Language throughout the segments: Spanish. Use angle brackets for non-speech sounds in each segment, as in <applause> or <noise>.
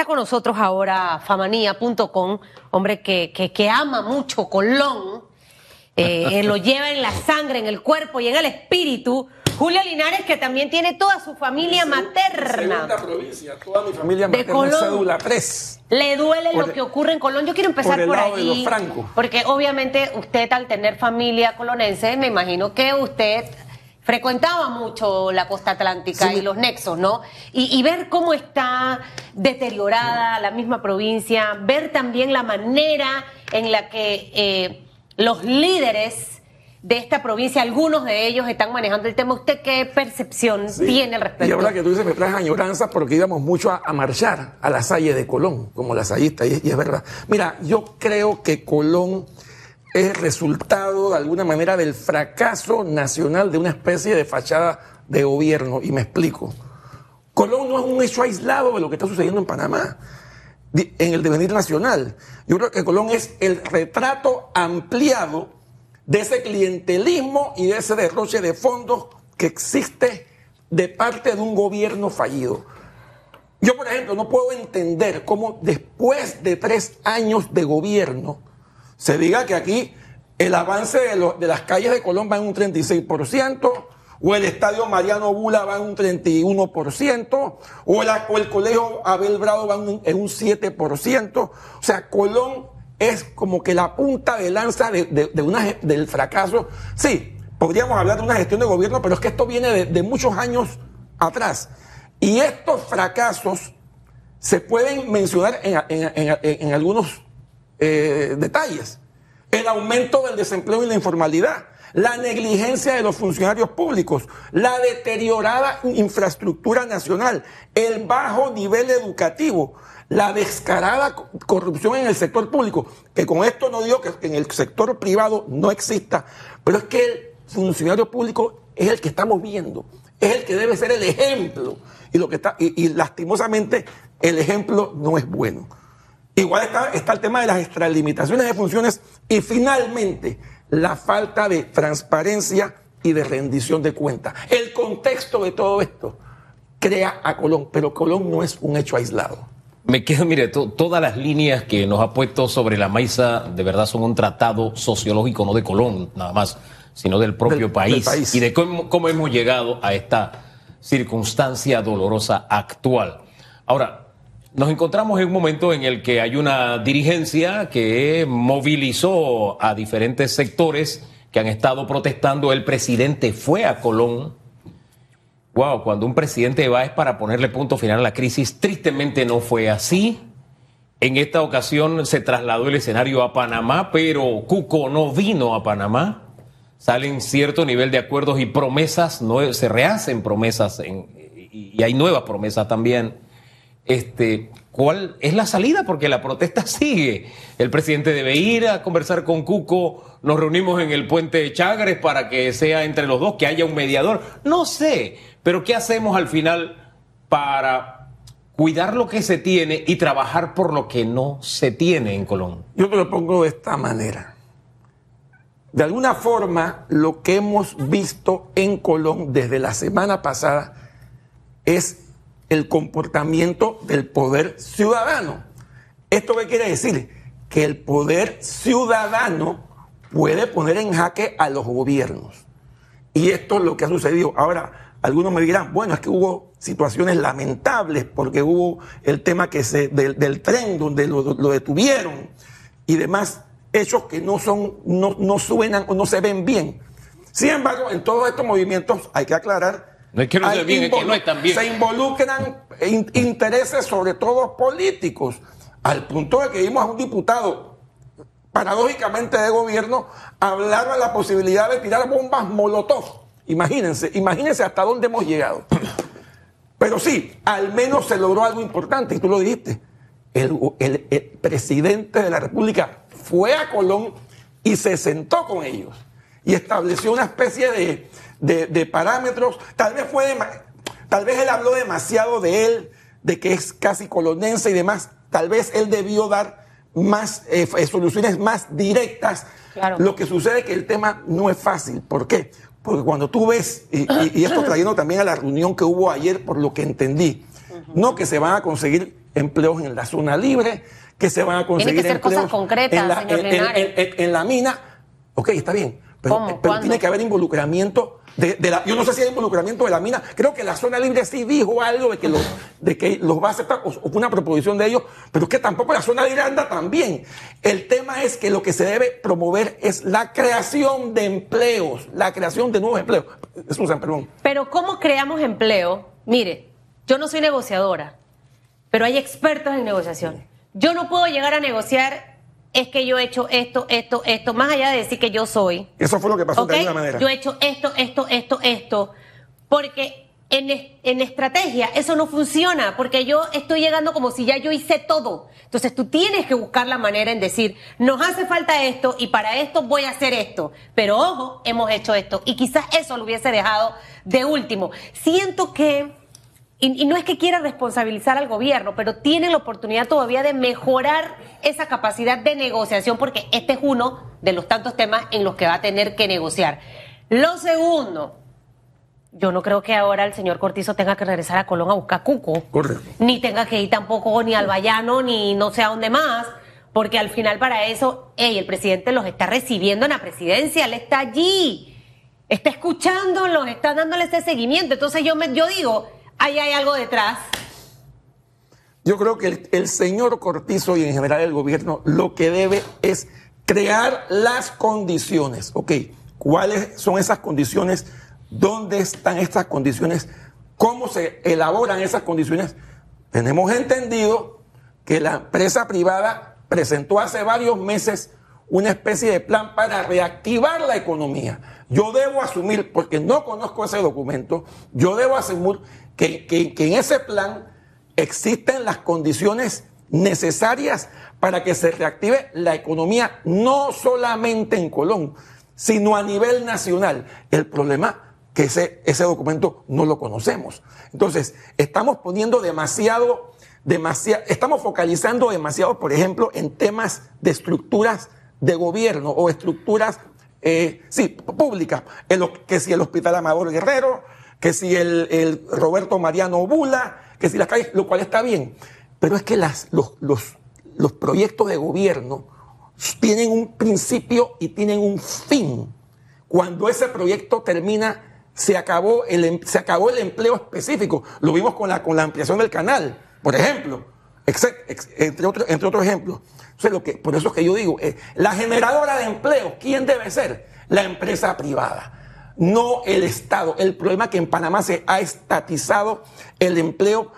está con nosotros ahora famanía.com, hombre que, que, que ama mucho Colón, <laughs> eh, lo lleva en la sangre, en el cuerpo y en el espíritu. Julia Linares, que también tiene toda su familia materna. Segunda provincia, toda mi familia De materna Colón. cédula 3. Le duele Por lo que ocurre en Colón. Yo quiero empezar por el por, lado de los francos. Porque obviamente usted al tener familia colonense, me imagino que usted frecuentaba mucho la costa atlántica Sí. y los nexos, ¿no? Y, y ver cómo está deteriorada la misma provincia, ver también la manera en la que eh, los líderes de esta provincia, algunos de ellos están manejando el tema. ¿Usted qué percepción Sí. tiene al respecto? Y ahora que tú dices, me traes añoranzas porque íbamos mucho a, a marchar a la Salle de Colón, como lasallista, y, y es verdad. Mira, yo creo que Colón es resultado de alguna manera del fracaso nacional de una especie de fachada de gobierno, y me explico. Colón no es un hecho aislado de lo que está sucediendo en Panamá, en el devenir nacional. Yo creo que Colón es el retrato ampliado de ese clientelismo y de ese derroche de fondos que existe de parte de un gobierno fallido. Yo, por ejemplo, no puedo entender cómo después de tres años de gobierno se diga que aquí el avance de, las calles de Colón va en un 36%, o el estadio Mariano Bula va en un 31%, o, o el colegio Abel Bravo va en un, en un 7%. O sea, Colón es como que la punta de lanza de, de- de una del fracaso. Sí, podríamos hablar de una gestión de gobierno, pero es que esto viene de, de muchos años atrás. Y estos fracasos se pueden mencionar en, en- en- en algunos eh, detalles. El aumento del desempleo y la informalidad, la negligencia de los funcionarios públicos, la deteriorada infraestructura nacional, el bajo nivel educativo, la descarada co- corrupción en el sector público, que con esto no digo que en el sector privado no exista, pero es que el funcionario público es el que estamos viendo, es el que debe ser el ejemplo. Y, lo que está, y lastimosamente el ejemplo no es bueno. Igual está, está el tema de las extralimitaciones de funciones y finalmente la falta de transparencia y de rendición de cuentas. El contexto de todo esto crea a Colón, pero Colón no es un hecho aislado. Me quedo, mire, to- todas las líneas que nos ha puesto sobre la mesa de verdad son un tratado sociológico, no de Colón nada más, sino del propio Del- país, del país. y de cómo, cómo hemos llegado a esta circunstancia dolorosa actual. Ahora, nos encontramos en un momento en el que hay una dirigencia que movilizó a diferentes sectores que han estado protestando. El presidente fue a Colón Wow, cuando un presidente va es para ponerle punto final a la crisis. Tristemente no fue así. En esta ocasión se trasladó el escenario a Panamá, pero Cuco no vino a Panamá. Salen cierto nivel de acuerdos y promesas, no, se rehacen promesas en- y, y hay nuevas promesas también. Este, ¿Cuál es la salida? Porque la protesta <laughs> sigue. El presidente debe ir a conversar con Cuco. Nos reunimos en el puente de Chagres para que sea entre los dos, que haya un mediador. No sé, pero ¿qué hacemos al final para cuidar lo que se tiene y trabajar por lo que no se tiene en Colón? Yo te lo pongo de esta manera. De alguna forma, lo que hemos visto en Colón desde la semana pasada es el comportamiento del poder ciudadano. ¿Esto qué quiere decir? Que el poder ciudadano puede poner en jaque a los gobiernos. Y esto es lo que ha sucedido. Ahora, algunos me dirán, bueno, es que hubo situaciones lamentables porque hubo el tema que se, del, tren donde lo, lo detuvieron y demás hechos que no son, no, no suenan o no se ven bien. Sin embargo, en todos estos movimientos hay que aclarar. No es que no se bien, es que no están bien. Se involucran in- intereses, sobre todo políticos, al punto de que vimos a un diputado paradójicamente de gobierno, hablar de la posibilidad de tirar bombas molotov. Imagínense, imagínense hasta dónde hemos llegado. Pero sí, al menos se logró algo importante, y tú lo dijiste. El, el- el presidente de la República fue a Colón y se sentó con ellos y estableció una especie de, de- de parámetros. Tal vez fue tal vez él habló demasiado de él, de que es casi colonense y demás. Tal vez él debió dar más eh, f- soluciones más directas. Claro. Lo que sucede es que el tema no es fácil. ¿Por qué? Porque cuando tú ves, y, y- y esto trayendo también a la reunión que hubo ayer, por lo que entendí, no que se van a conseguir empleos en la zona libre, que se van a conseguir Tiene que ser empleos cosas concretas, en, la, señor en- en- Linares. en- en la mina. Ok, está bien. Pero, ¿Cómo? pero tiene que haber involucramiento de, de la. Yo no sé si hay involucramiento de la mina. Creo que la zona libre sí dijo algo de que los, de que los va a aceptar, o, o una proposición de ellos, pero es que tampoco la zona libre anda tan bien. El tema es que lo que se debe promover es la creación de empleos, la creación de nuevos empleos. Susan, perdón. Pero ¿cómo creamos empleo? Mire, yo no soy negociadora, pero hay expertos en negociación. Yo no puedo llegar a negociar, es que yo he hecho esto, esto, esto, más allá de decir que yo soy. Eso fue lo que pasó de alguna manera. Yo he hecho esto, esto, esto, esto, porque en, en estrategia eso no funciona, porque yo estoy llegando como si ya yo hice todo. Entonces tú tienes que buscar la manera en decir, nos hace falta esto y para esto voy a hacer esto. Pero ojo, hemos hecho esto. Y quizás eso lo hubiese dejado de último. Siento que y, y no es que quiera responsabilizar al gobierno, pero tiene la oportunidad todavía de mejorar esa capacidad de negociación, porque este es uno de los tantos temas en los que va a tener que negociar. Lo segundo, yo no creo que ahora el señor Cortizo tenga que regresar a Colón a buscar cuco, Correcto. ni tenga que ir tampoco ni al Bayano, ni no sé a dónde más, porque al final para eso, ey, el presidente los está recibiendo en la presidencia, él está allí, está escuchándolos, está dándole ese seguimiento. Entonces yo, me, yo digo, ahí hay algo detrás. Yo creo que el, el señor Cortizo y en general el gobierno lo que debe es crear las condiciones. Ok, ¿cuáles son esas condiciones? ¿Dónde están estas condiciones? ¿Cómo se elaboran esas condiciones? Tenemos entendido que la empresa privada presentó hace varios meses una especie de plan para reactivar la economía. Yo debo asumir, porque no conozco ese documento, yo debo asumir que, en ese plan existen las condiciones necesarias para que se reactive la economía, no solamente en Colón, sino a nivel nacional. El problema que ese, ese documento no lo conocemos. Entonces, estamos poniendo demasiado, demasiado, estamos focalizando demasiado, por ejemplo, en temas de estructuras de gobierno o estructuras, eh, sí, públicas, en que si el Hospital Amador Guerrero, que si el, el Roberto Mariano Bula, que si las calles, lo cual está bien. Pero es que las, los, los, los proyectos de gobierno tienen un principio y tienen un fin. Cuando ese proyecto termina, se acabó el, em- se acabó el empleo específico. Lo vimos con la, con la ampliación del canal, por ejemplo, entre, otros entre otros ejemplos. Por eso es que yo digo, eh, la generadora de empleo, ¿quién debe ser? La empresa privada, no el Estado. El problema es que en Panamá se ha estatizado el empleo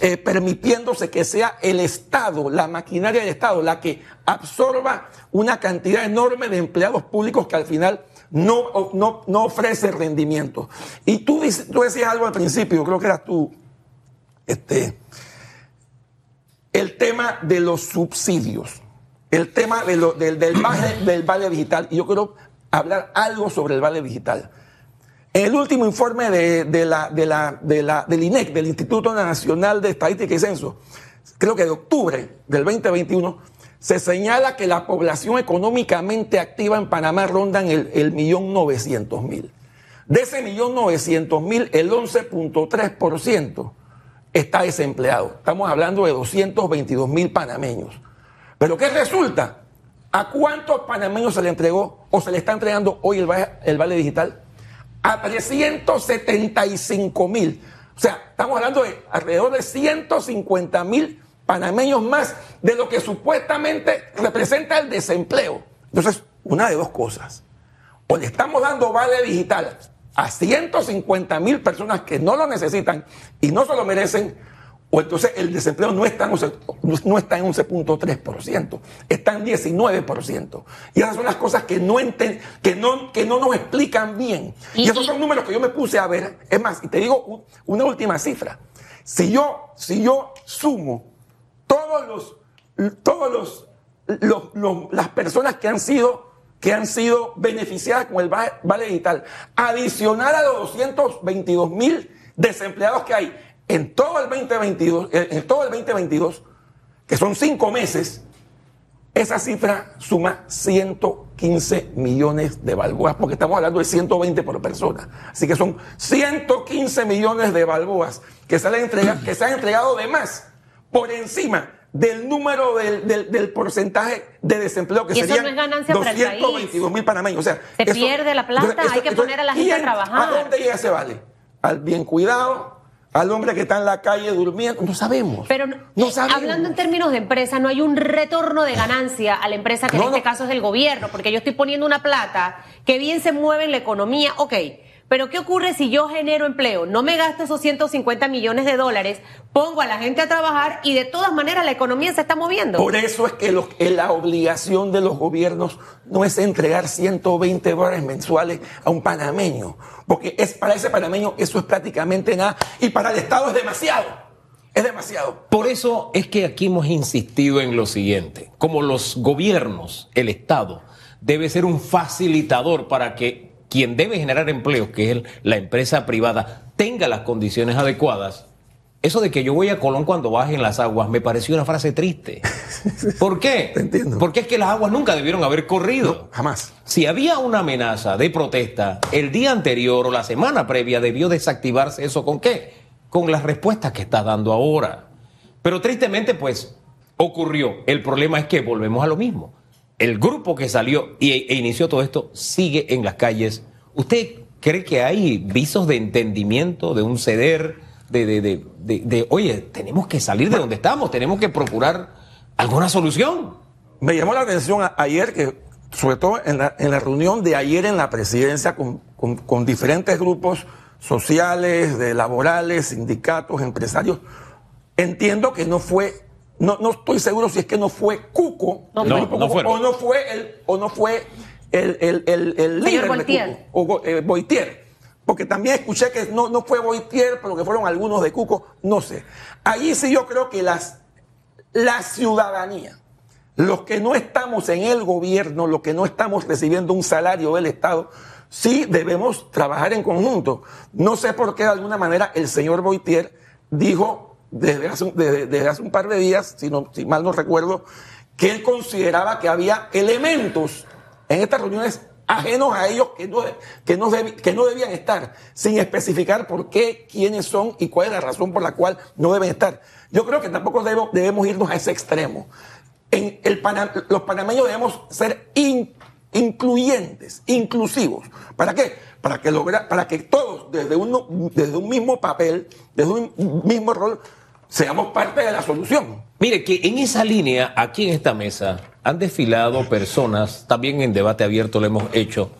eh, permitiéndose que sea el Estado, la maquinaria del Estado, la que absorba una cantidad enorme de empleados públicos que al final no, no, no ofrece rendimiento. Y tú, tú decías algo al principio, creo que eras tú, este, el tema de los subsidios, el tema de del, del, vale, del vale digital. Y yo quiero hablar algo sobre el vale digital. En el último informe de, de la, de la, la, del INEC, del Instituto Nacional de Estadística y Censo, creo que de octubre del 2021, se señala que la población económicamente activa en Panamá ronda en el, el millón novecientos mil. De ese millón novecientos mil, el 11.3% está desempleado. Estamos hablando de 222 mil panameños. Pero ¿qué resulta? ¿A cuántos panameños se le entregó o se le está entregando hoy el vale, el vale digital? A 375 mil. O sea, estamos hablando de alrededor de 150 mil panameños más de lo que supuestamente representa el desempleo. Entonces, una de dos cosas. O le estamos dando vale digital a 150 mil personas que no lo necesitan y no se lo merecen, o entonces el desempleo no está en 11 no está en 11.3%, está en 19%. Y esas son las cosas que no, enten- que no, que no nos explican bien. Y, esos son números que yo me puse a ver. Es más, y te digo una última cifra. Si yo, si yo sumo todos los, todos los, los- los- las personas que han sido que han sido beneficiadas con el va- vale digital, adicional a los 222 mil desempleados que hay en todo el 2022, eh, en todo el 2022, que son cinco meses, esa cifra suma 115 millones de balboas, porque estamos hablando de 120 por persona. Así que son 115 millones de balboas que se, han entrega- que se han entregado de más por encima del número del, del, del porcentaje de desempleo que Y eso serían no es ganancia para el país. 222 mil panameños. O sea, Se pierde la plata, hay que poner a la gente ¿y a trabajar. ¿A dónde llega ese vale? Al bien cuidado, al hombre que está en la calle durmiendo. No sabemos. Pero no eh, sabemos. hablando en términos de empresa, no hay un retorno de ganancia a la empresa, que No, en este no. caso es el gobierno, porque yo estoy poniendo una plata que bien se mueve en la economía, ok. Pero ¿qué ocurre si yo genero empleo? No me gasto esos 150 millones de dólares, pongo a la gente a trabajar y de todas maneras la economía se está moviendo. Por eso es que los- que la obligación de los gobiernos no es entregar 120 dólares mensuales a un panameño, porque es para ese panameño eso es prácticamente nada y para el Estado es demasiado. Es demasiado. Por eso es que aquí hemos insistido en lo siguiente, como los gobiernos, el Estado, debe ser un facilitador para que quien debe generar empleos, que es el- la empresa privada, tenga las condiciones adecuadas. Eso de que yo voy a Colón cuando bajen las aguas me pareció una frase triste. <laughs> ¿Por qué? Te entiendo. Porque es que las aguas nunca debieron haber corrido. Jamás. Si había una amenaza de protesta el día anterior o la semana previa, debió desactivarse eso con qué? Con las respuestas que está dando ahora. Pero tristemente, pues, ocurrió. El problema es que volvemos a lo mismo. El grupo que salió y, e inició todo esto sigue en las calles. ¿Usted cree que hay visos de entendimiento, de un ceder, de, de, de, de- oye, tenemos que salir de donde estamos, tenemos que procurar alguna solución? Me llamó la atención ayer que, sobre todo en la, reunión de ayer en la presidencia con, con- con diferentes grupos sociales, de laborales, sindicatos, empresarios, entiendo que no fue, no, no estoy seguro si es que no fue Cuco, No No, o no fue el, o no fue el, el, el, el líder de. Cuco, o eh, Boitier. Porque también escuché que no, no fue Boitier, pero que fueron algunos de Cuco, no sé. Allí sí yo creo que las, la ciudadanía, los que no estamos en el gobierno, los que no estamos recibiendo un salario del Estado, sí debemos trabajar en conjunto. No sé por qué de alguna manera el señor Boitier dijo desde hace, desde, desde hace un par de días, si, no, si mal no recuerdo, que él consideraba que había elementos en estas reuniones ajenos a ellos que no, que no, que no debían estar, sin especificar por qué, quiénes son y cuál es la razón por la cual no deben estar. Yo creo que tampoco debo- debemos irnos a ese extremo. En el pana- los panameños debemos ser in- incluyentes, inclusivos. ¿Para qué? Para que, logra, para que todos, desde, uno, desde un mismo papel, desde un mismo rol, seamos parte de la solución. Mire que en esa línea, aquí en esta mesa, han desfilado personas, también en debate abierto lo hemos hecho,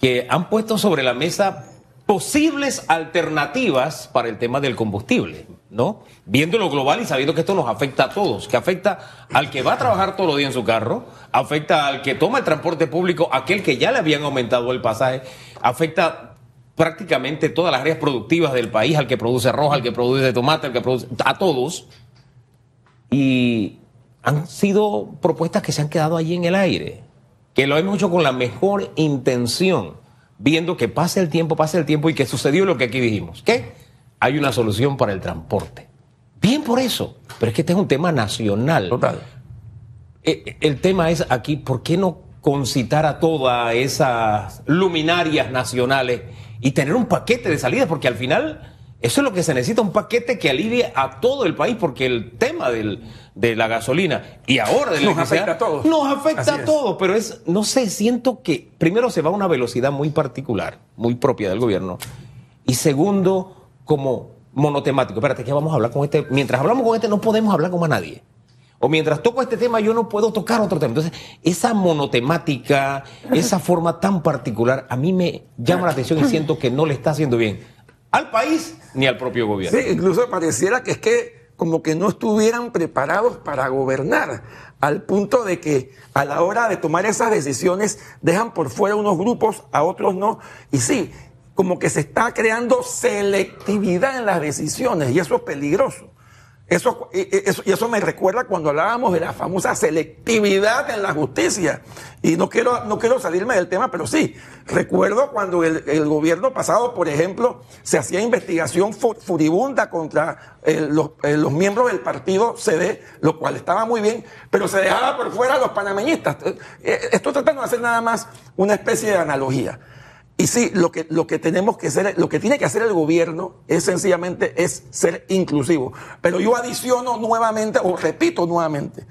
que han puesto sobre la mesa posibles alternativas para el tema del combustible, ¿no? Viendo lo global y sabiendo que esto nos afecta a todos, que afecta al que va a trabajar todos los días en su carro, afecta al que toma el transporte público, aquel que ya le habían aumentado el pasaje, afecta prácticamente todas las áreas productivas del país, al que produce arroz, al que produce tomate, al que produce, a todos. Y han sido propuestas que se han quedado allí en el aire, que lo hemos hecho con la mejor intención, viendo que pase el tiempo, pase el tiempo y que sucedió lo que aquí dijimos, que hay una solución para el transporte. Bien por eso, pero es que este es un tema nacional. Total. Eh, El tema es aquí, ¿por qué no concitar a todas esas luminarias nacionales y tener un paquete de salida? Porque al final eso es lo que se necesita, un paquete que alivie a todo el país, porque el tema del- de la gasolina y ahora de la Nos afecta a todos. Nos afecta Así a es. todos, pero es, no sé, siento que primero se va a una velocidad muy particular, muy propia del gobierno, y segundo, como monotemático. Espérate, que vamos a hablar con este. Mientras hablamos con este, no podemos hablar con más nadie. O mientras toco este tema, yo no puedo tocar otro tema. Entonces, esa monotemática, esa forma tan particular, a mí me llama la atención y siento que no le está haciendo bien al país ni al propio gobierno. Sí, incluso pareciera que es que como que no estuvieran preparados para gobernar, al punto de que a la hora de tomar esas decisiones dejan por fuera unos grupos, a otros no. Y sí, como que se está creando selectividad en las decisiones y eso es peligroso. Eso, y- y eso, y eso me recuerda cuando hablábamos de la famosa selectividad en la justicia. Y no quiero, no quiero salirme del tema, pero sí, recuerdo cuando el, gobierno pasado, por ejemplo, se hacía investigación fu- furibunda contra eh, los, eh, los miembros del partido CD, lo cual estaba muy bien, pero se dejaba por fuera a los panameñistas. Eh, estoy tratando de hacer nada más una especie de analogía. Y sí, lo que, lo que tenemos que hacer, lo que tiene que hacer el gobierno es sencillamente es ser inclusivo. Pero yo adiciono nuevamente, o repito nuevamente,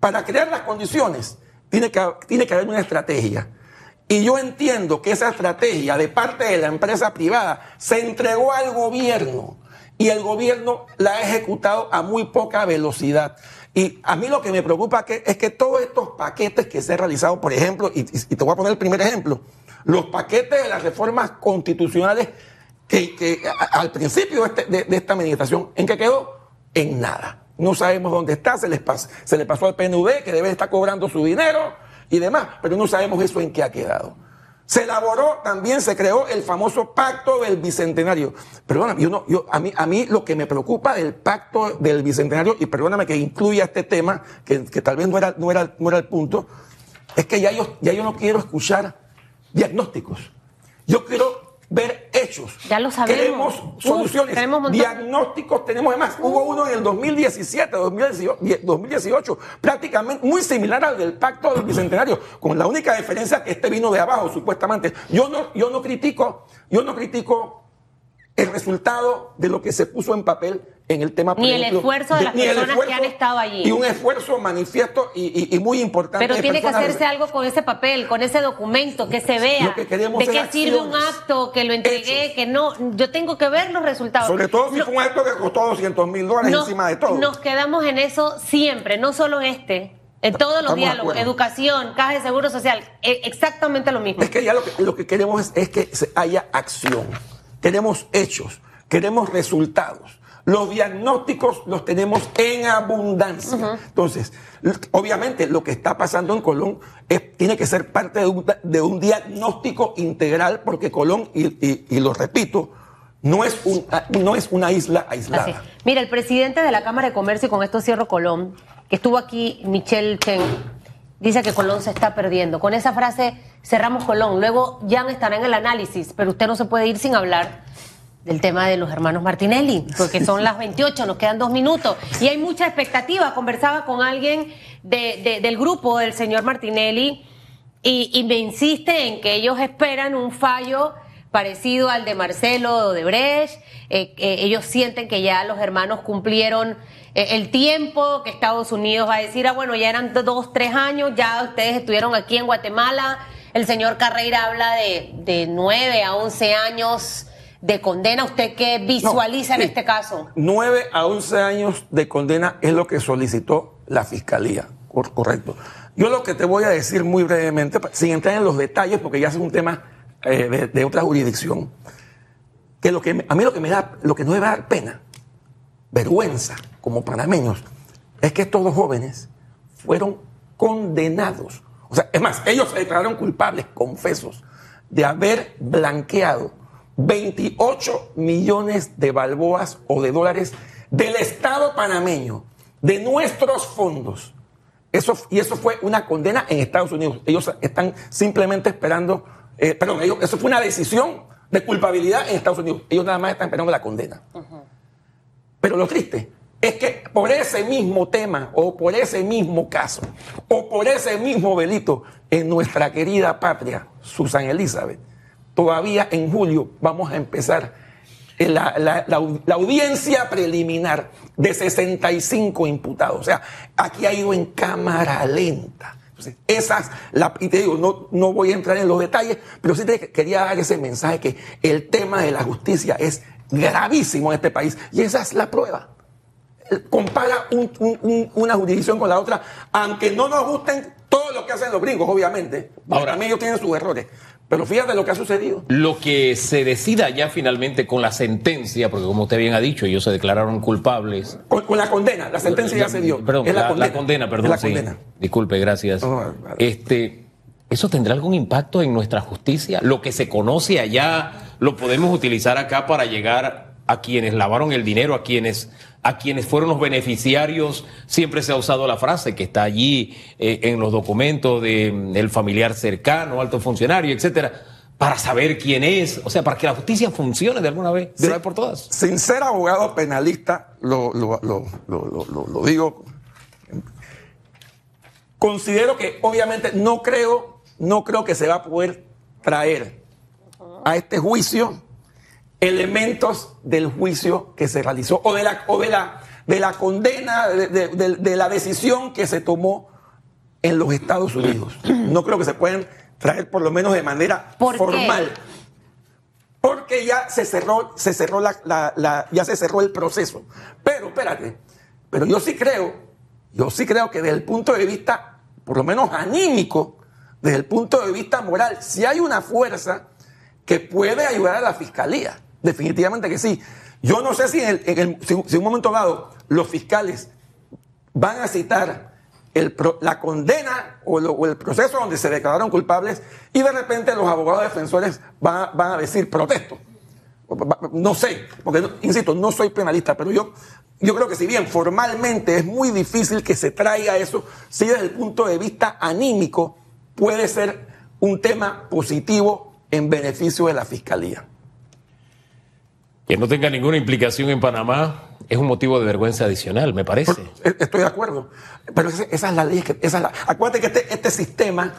para crear las condiciones tiene que, tiene que haber una estrategia. Y yo entiendo que esa estrategia de parte de la empresa privada se entregó al gobierno y el gobierno la ha ejecutado a muy poca velocidad. Y a mí lo que me preocupa es que todos estos paquetes que se han realizado, por ejemplo, y, te voy a poner el primer ejemplo, los paquetes de las reformas constitucionales que, al principio este, de, esta administración, ¿en qué quedó? En nada. No sabemos dónde está, se, le pasó al PNV que debe estar cobrando su dinero y demás, pero no sabemos eso en qué ha quedado. Se elaboró, también se creó el famoso pacto del bicentenario. Perdóname, yo yo, a, mí, a mí lo que me preocupa del pacto del bicentenario, y perdóname que incluya este tema, que, tal vez no era, no, era, no era el punto, es que ya yo, ya yo no quiero escuchar diagnósticos. Yo quiero ver hechos. Ya lo sabemos. Queremos soluciones. diagnósticos tenemos. Además, hubo uno en el 2017, 2018, prácticamente muy similar al del Pacto del Bicentenario, con la única diferencia que este vino de abajo, supuestamente. Yo no, yo no critico, yo no critico el resultado de lo que se puso en papel en el tema Ni el esfuerzo de, las personas que han estado allí. Y un esfuerzo manifiesto y, muy importante. Pero tiene que hacerse algo con ese papel, con ese documento, que se vea. de qué sirve un acto, que lo entregué, que no. Yo tengo que ver los resultados. Sobre todo si fue un acto que costó 200 mil dólares encima de todo. Nos quedamos en eso siempre, no solo en este. En todos los diálogos, educación, caja de seguro social, e, exactamente lo mismo. Es que ya lo que, lo que queremos es, es que haya acción. Queremos hechos, queremos resultados. Los diagnósticos los tenemos en abundancia. Entonces, obviamente lo que está pasando en Colón tiene que ser parte de un, diagnóstico integral porque Colón, y, lo repito, no es, un, no es una isla aislada. Mira, el presidente de la Cámara de Comercio, y con esto cierro Colón, que estuvo aquí, Michelle Chen, dice que Colón se está perdiendo. Con esa frase cerramos Colón. Luego ya estará en el análisis, pero usted no se puede ir sin hablar del tema de los hermanos Martinelli, porque son las 28, nos quedan dos minutos y hay mucha expectativa. Conversaba con alguien del grupo del señor Martinelli y, me insiste en que ellos esperan un fallo parecido al de Marcelo de Brecht. Eh, eh, ellos sienten que ya los hermanos cumplieron eh, el tiempo, que Estados Unidos va a decir, ah, bueno, ya eran dos, tres años, ya ustedes estuvieron aquí en Guatemala. El señor Carreira habla de, de nueve a once años de condena. ¿Usted qué visualiza en este caso? 9 a 11 años de condena es lo que solicitó la fiscalía. Correcto. Yo lo que te voy a decir muy brevemente, sin entrar en los detalles, porque ya es un tema eh, de, otra jurisdicción, que, lo que a mí lo que me da, lo que no me va a dar pena, vergüenza como panameños, es que estos dos jóvenes fueron condenados. O sea, es más, ellos se declararon culpables, confesos, de haber blanqueado 28 millones de balboas o de dólares del Estado panameño, de nuestros fondos. Eso, y eso fue una condena en Estados Unidos. Ellos están simplemente esperando, eh, perdón, eso fue una decisión de culpabilidad en Estados Unidos. Ellos nada más están esperando la condena. Pero lo triste es que por ese mismo tema o por ese mismo caso o por ese mismo delito en nuestra querida patria, Susan Elizabeth, todavía en julio vamos a empezar la, audiencia preliminar de 65 imputados. O sea, aquí ha ido en cámara lenta. esas, la, y te digo, no, no voy a entrar en los detalles, pero sí te quería dar ese mensaje que el tema de la justicia es gravísimo en este país y esa es la prueba. Compara una jurisdicción con la otra, aunque no nos gusten todo lo que hacen los gringos, obviamente. Ahora, también ellos tienen sus errores. Pero fíjate lo que ha sucedido. Lo que se decida ya finalmente con la sentencia, porque como usted bien ha dicho, ellos se declararon culpables. Con, la condena, la sentencia ya, se dio. Perdón, la, condena. perdón. La condena. Disculpe, gracias. Este, ¿Eso tendrá algún impacto en nuestra justicia? Lo que se conoce allá, lo podemos utilizar acá para llegar a quienes lavaron el dinero, a quienes a quienes fueron los beneficiarios, siempre se ha usado la frase que está allí eh, en los documentos del familiar cercano, alto funcionario, etcétera, para saber quién es, o sea, para que la justicia funcione de alguna vez, de una vez por todas. Sin ser abogado penalista, lo, lo digo, considero que obviamente no creo, no creo que se va a poder traer a este juicio elementos del juicio que se realizó o de la, o de la, de la condena, de, de- de la decisión que se tomó en los Estados Unidos. No creo que se pueden traer por lo menos de manera ¿Por qué? formal. Porque ya se cerró, se cerró la, la- la- ya se cerró el proceso. Pero, espérate, pero yo sí creo, yo sí creo que desde el punto de vista, por lo menos anímico, desde el punto de vista moral, si hay una fuerza que puede ayudar a la fiscalía. Definitivamente que sí. Yo no sé si en, el- si- si un momento dado los fiscales van a citar el la condena o, lo- o el proceso donde se declararon culpables y de repente los abogados defensores van, a- decir protesto. No sé, porque, insisto, no soy penalista, pero yo, creo que si bien formalmente es muy difícil que se traiga eso, sí desde el punto de vista anímico puede ser un tema positivo en beneficio de la fiscalía. Que no tenga ninguna implicación en Panamá es un motivo de vergüenza adicional, me parece. E- Estoy de acuerdo. Pero esa, es la ley. Que, es acuérdate que este, este sistema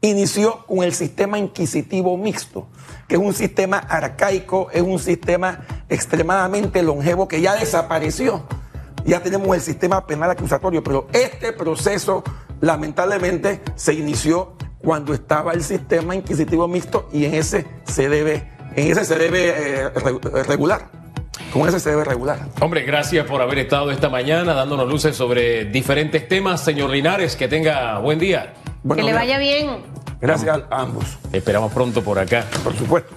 inició con el sistema inquisitivo mixto, que es un sistema arcaico, es un sistema extremadamente longevo que ya desapareció. Ya tenemos el sistema penal acusatorio, pero este proceso lamentablemente se inició cuando estaba el sistema inquisitivo mixto y en ese se debe, en ese se debe eh, re- regular. Con ese se debe regular. Hombre, gracias por haber estado esta mañana dándonos luces sobre diferentes temas. Señor Linares, que tenga buen día. Bueno, que le vaya bien. Gracias a ambos, Te esperamos pronto por acá. por supuesto.